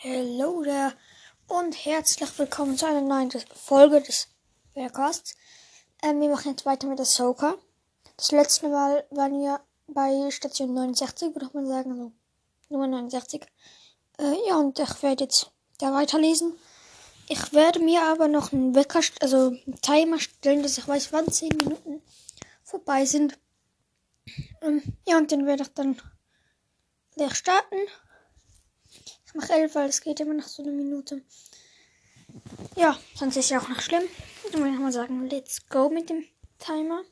Hallo there und herzlich willkommen zu einer neuen Folge des Werkasts. Ähm, wir machen jetzt weiter mit der Soka. Das letzte Mal waren wir bei Station 69, würde ich mal sagen, also Nummer 69. Äh, ja, und ich werde jetzt da weiterlesen. Ich werde mir aber noch einen Wecker, also einen Timer stellen, dass ich weiß, wann 10 Minuten vorbei sind. Ähm, ja, und den werde ich dann gleich starten. Ich mache elf, weil es geht immer noch so eine Minute. Ja, sonst ist ja auch noch schlimm. Dann würde ich mal sagen, let's go mit dem Timer.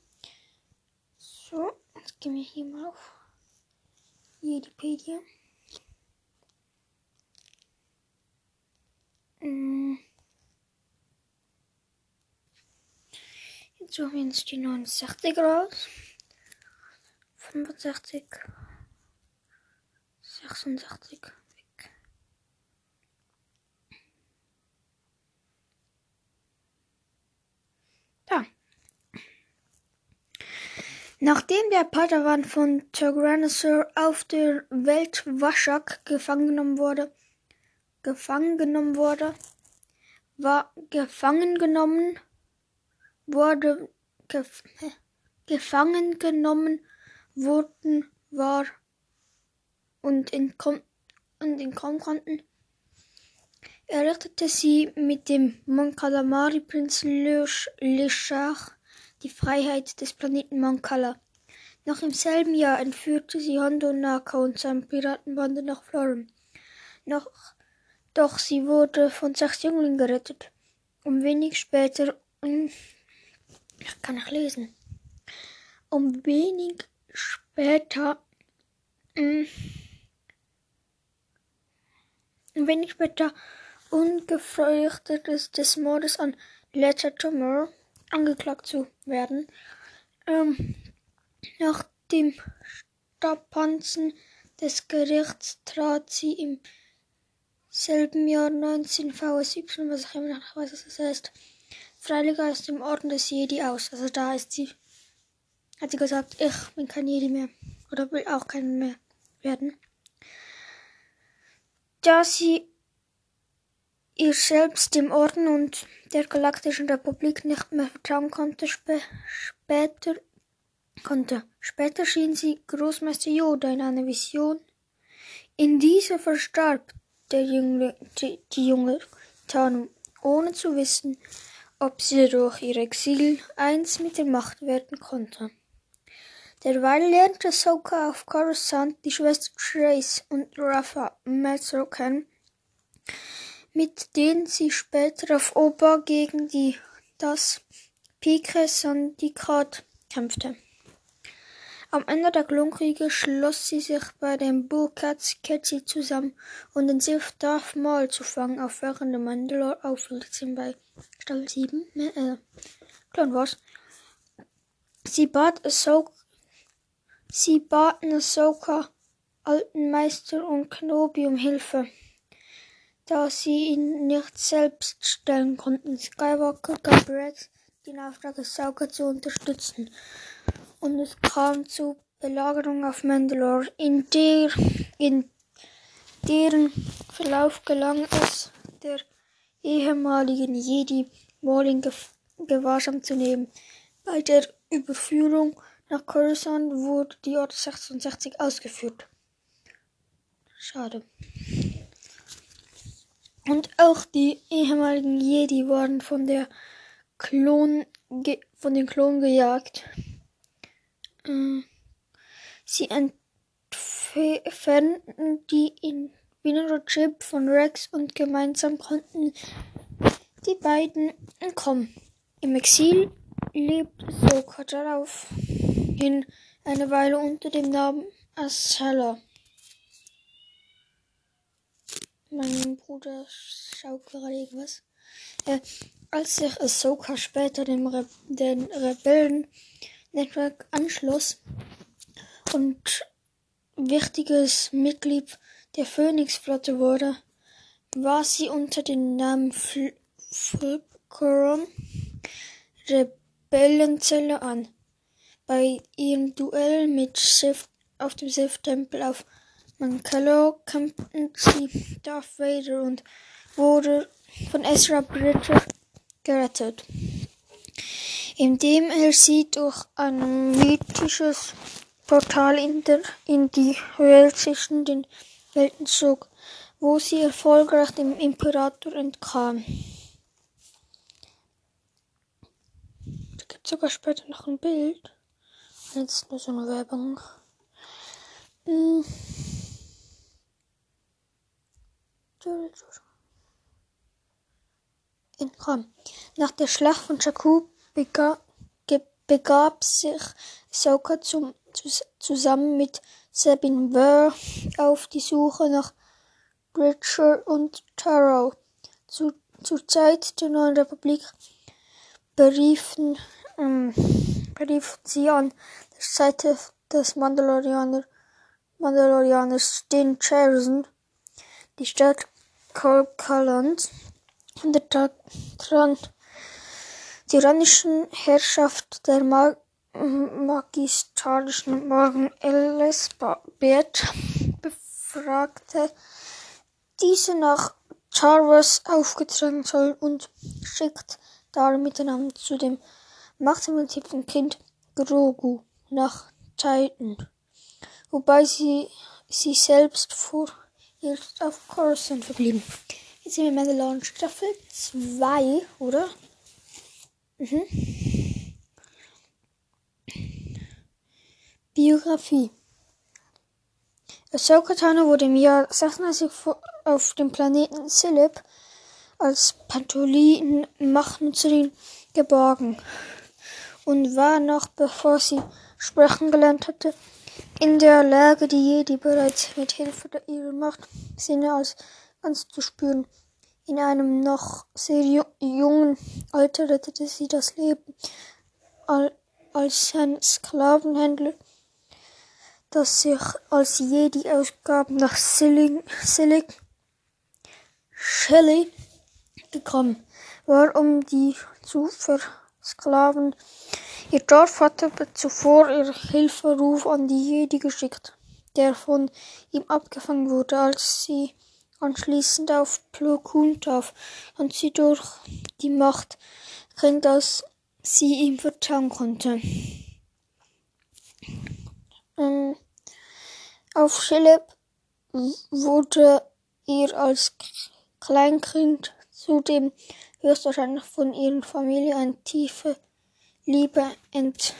So, jetzt gehen wir hier mal auf Wikipedia. Mm. Jetzt suchen wir uns die 69 raus. 65. 66. Nachdem der Padawan von Tyrannosaur auf der Welt Washak gefangen genommen wurde, gefangen genommen wurde, war gefangen genommen wurde, gef, gefangen genommen wurden war und entkommen und entkommen konnten, errichtete sie mit dem Mon Calamari Prinz Leshach die Freiheit des Planeten Mancala. Noch im selben Jahr entführte sie Hondo Naka und seine Piratenbande nach Florin. Noch, doch sie wurde von sechs Jünglingen gerettet. Um wenig später, um, ich kann nicht lesen, um wenig später, um, wenig später ungefürchtet des Mordes an Letter Tomorrow angeklagt zu werden. Ähm, nach dem Strapazen des Gerichts trat sie im selben Jahr 19 VS17, was ich immer noch weiß, was das heißt, freilich aus dem Orden des Jedi aus. Also da ist sie, hat sie gesagt, ich bin kein Jedi mehr oder will auch kein mehr werden. Da sie ihr selbst dem Orden und der Galaktischen Republik nicht mehr vertrauen konnte, sp später, konnte. Später schien sie Großmeister Yoda in einer Vision. In dieser verstarb der Jüngling, die, die junge Tanu, ohne zu wissen, ob sie durch ihr Exil eins mit der Macht werden konnte. Derweil lernte Soka auf Coruscant die Schwester Trace und Rafa Metro kennen, mit denen sie später auf Oba gegen die das Pike Syndikat kämpfte. Am Ende der Klonkriege schloss sie sich bei den Burkats Ketzi zusammen, um den Sith Darth Maul zu fangen, auf während der Mandalore auflegt bei Staffel 7, äh, Clone Wars. Sie bat Ahsoka, sie baten Ahsoka, alten Meister und Kenobi um Hilfe da sie ihn nicht selbst stellen konnten. Skywalker gab Rex den Auftrag, Ahsoka zu unterstützen. Und es kam zur Belagerung auf Mandalore, in, der, in deren Verlauf gelang es der ehemaligen Jedi Maul in Gewahrsam zu nehmen. Bei der Überführung nach Coruscant wurde die Order 66 ausgeführt. Schade. Und auch die ehemaligen Jedi wurden von der Klon von den Klonen gejagt. Äh, sie entfernten die Infinity-Chip von Rex und gemeinsam konnten die beiden entkommen. Im Exil lebt Soka daraufhin eine Weile unter dem Namen Asala. Mein Bruder schaut gerade irgendwas. Äh, als sich Ahsoka später dem Re den Rebellen-Netzwerk anschloss und wichtiges Mitglied der Phoenix-Flotte wurde, war sie unter dem Namen Fulcrum Rebellenzelle an. Bei ihrem Duell mit Sith auf dem Sith-Tempel auf Mandalore kämpften sie Darth Vader und wurde von Ezra Bridger gerettet, indem er sie durch ein mythisches Portal in, der, in die Höhe zwischen den Welten zog, wo sie erfolgreich dem Imperator entkam. Da gibt sogar später noch ein Bild. Jetzt nur so eine Werbung. Hm. Entkommen. Nach der Schlacht von Jakku begab, begab sich Ahsoka zum, zusammen mit Sabine Burr auf die Suche nach Bridger und Taro. Zu, zur Zeit der Neuen Republik beriefen, ähm, beriefen sie an der Seite des Mandalorianer, Mandalorianers Din Djarin die Stadt Kalkaland von der tyrannischen Herrschaft der Mag magistralischen Morgan Elisabeth befragte diese nach Jarvis aufgetragen soll und schickt darum miteinander zu dem machtsimulativen Kind Grogu nach Titan, wobei sie, sie selbst vorerst auf Coruscant verblieben. Jetzt sind wir Mandalorian Staffel 2, oder? Mhm. Biografie Ahsoka Tano wurde im Jahr 36 auf dem Planeten Silib als Pantolin-Machtnutzerin geborgen und war noch bevor sie sprechen gelernt hatte, in der Lage, die Jedi bereits mit Hilfe ihrer Machtsinne als ganz zu spüren. In einem noch sehr jungen Alter rettete sie das Leben als ein Sklavenhändler, das sich als Jedi ausgab, nach Silig, Silig Shelley gekommen war, um die zu versklaven. Ihr Dorf hatte zuvor ihr Hilferuf an die Jedi geschickt, der von ihm abgefangen wurde, als sie anschließend auf Plo Koon traf und sie durch die Macht dass sie ihm vertrauen konnte. Ähm, auf Schillep wurde ihr als Kleinkind zudem höchstwahrscheinlich von ihrer Familie eine tiefe Liebe ent,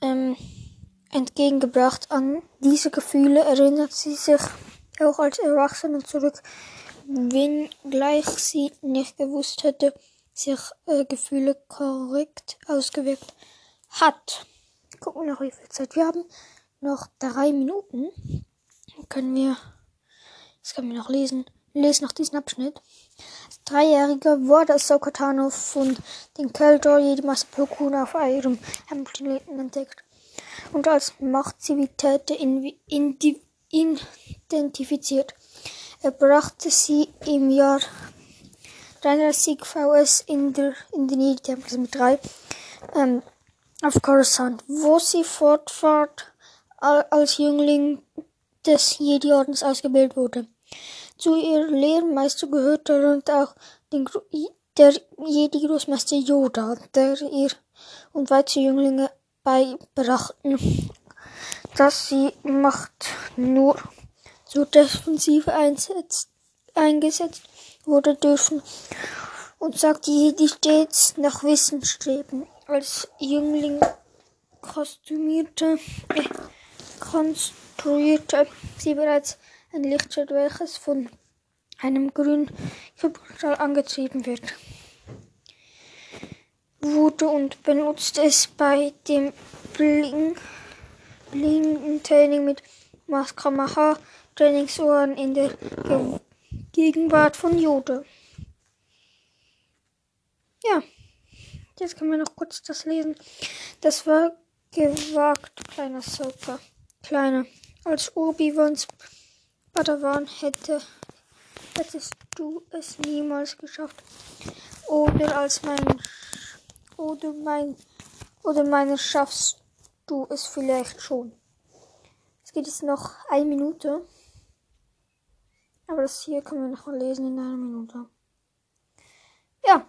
ähm, entgegengebracht. An diese Gefühle erinnert sie sich auch als Erwachsene zurück, wenngleich sie nicht gewusst hätte, sich äh, Gefühle korrekt ausgewirkt hat. Gucken wir noch, wie viel Zeit wir haben. Noch drei Minuten. Dann können wir, das können wir noch lesen. Lesen noch diesen Abschnitt. Als Dreijähriger wurde Ahsoka Tano von den Keldor Jedi-Master Plo Koon auf ihrem Planeten entdeckt und als in, identifiziert. Er brachte sie im Jahr 33 VS in, der, in den also mit drei ähm, auf Coruscant, wo sie fortfahrt als Jüngling des Jedi-Ordens ausgebildet wurde. Zu ihrem Lehrmeister gehört darunter auch den, der Jedi-Großmeister Yoda, der ihr und weitere Jünglinge beibrachten, dass sie Macht nur zur Defensive einsetzt, eingesetzt wurde dürfen und sagte Jedi stets nach Wissen streben. Als Jüngling kostümierte, äh, konstruierte sie bereits ein Lichtschwert, welches von einem grünen Kryptostrahl angetrieben wird wurde und benutzt es bei dem Blindentraining mit Maskamaha Trainingsohren in der Ge Gegenwart von Yoda. Ja, jetzt können wir noch kurz das lesen. Das war gewagt, kleiner Soka. Kleiner. Als Obi-Wans Padawan hätte, hättest du es niemals geschafft. Oder als mein, oder mein, oder meine schaffst du es vielleicht schon. Es geht es noch eine Minute. Aber das hier können wir noch lesen in einer Minute. Ja,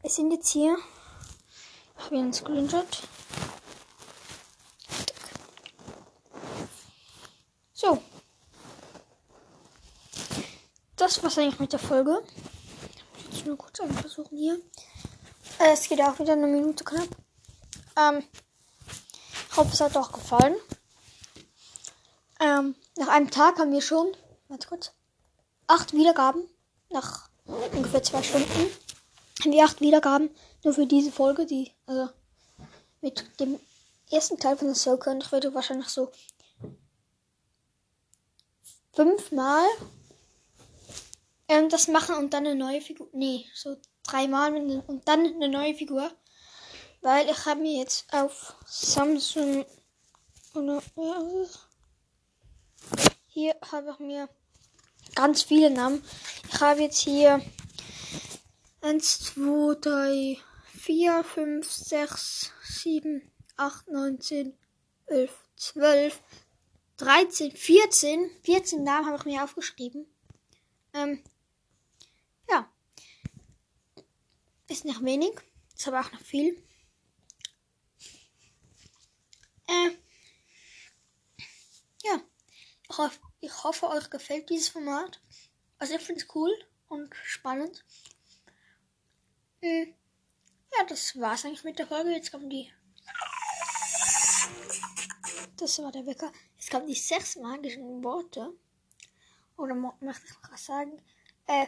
wir sind jetzt hier. Ich habe hier einen Screenshot. So. Das war's eigentlich mit der Folge. Ich muss nur kurz einmal versuchen hier. Äh, es geht auch wieder eine Minute knapp. Ähm, ich hoffe, es hat auch gefallen. Ähm, nach einem Tag haben wir schon, warte kurz, acht Wiedergaben. Nach ungefähr zwei Stunden haben wir acht Wiedergaben. Nur für diese Folge, die, also mit dem ersten Teil von der Soul ich werde wahrscheinlich so fünfmal ähm, das machen und dann eine neue Figur. Nee, so dreimal und dann eine neue Figur. Weil ich habe mir jetzt auf Samsung oder hier habe ich mir ganz viele Namen. Ich habe jetzt hier 1, 2, 3, 4, 5, 6, 7, 8, 9, 10, 11, 12, 13, 14. 14 Namen habe ich mir aufgeschrieben. Ähm, ja. Ist noch wenig. Ist aber auch noch viel. Äh, ja. Ich hoffe, ich hoffe, euch gefällt dieses Format. Also ich finde es cool und spannend. Hm. Ja, das war's eigentlich mit der Folge. Jetzt kommen die. Das war der Wecker. Jetzt kommen die sechs magischen Worte. Oder möchte ich noch was sagen? Äh,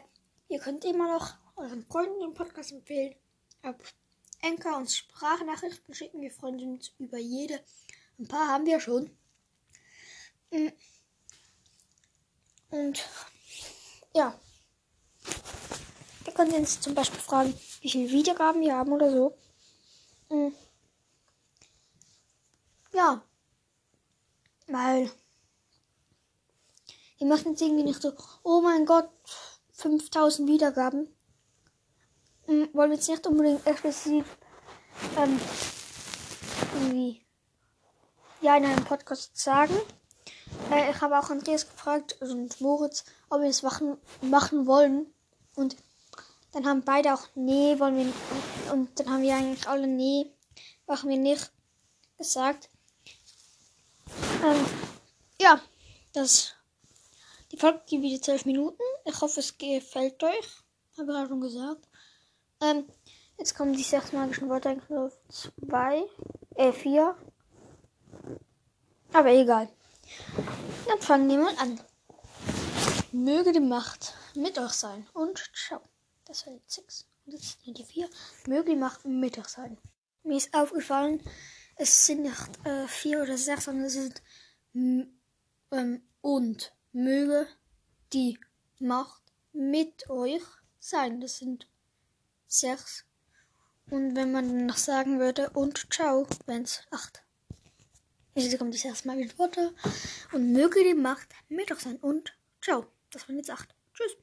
ihr könnt immer noch euren Freunden den Podcast empfehlen. Auf Enker uns Sprachnachrichten schicken. Wir freuen uns über jede. Ein paar haben wir schon. Hm. Und ja. Wir können uns zum Beispiel fragen, wie viele Wiedergaben wir haben oder so. Hm. Ja. Weil wir machen jetzt irgendwie nicht so, oh mein Gott, 5000 Wiedergaben. Hm, wollen wir jetzt nicht unbedingt explizit ähm, irgendwie ja in einem Podcast sagen. Äh, ich habe auch Andreas gefragt und Moritz, ob wir es machen, machen wollen. Und dann haben beide auch, nee, wollen wir nicht. Und dann haben wir eigentlich alle, nee, machen wir nicht gesagt. Ähm, ja, das. Die Folge geht wieder 12 Minuten. Ich hoffe, es gefällt euch. Habe ich auch schon gesagt. Ähm, jetzt kommen die sechs magischen Worte eigentlich nur zwei, äh, vier. Aber egal. Dann fangen wir mal an. Möge die Macht mit euch sein. Und ciao. Das war jetzt 6. Und jetzt sind die 4. Möge die Macht mit euch sein. Mir ist aufgefallen, es sind nicht äh, 4 oder 6, sondern es sind ähm, und möge die Macht mit euch sein. Das sind 6. Und wenn man noch sagen würde und ciao, wären es 8. Jetzt kommt das erstmal mit Worte und möge die Macht mit euch sein und ciao. Das waren jetzt 8. Tschüss.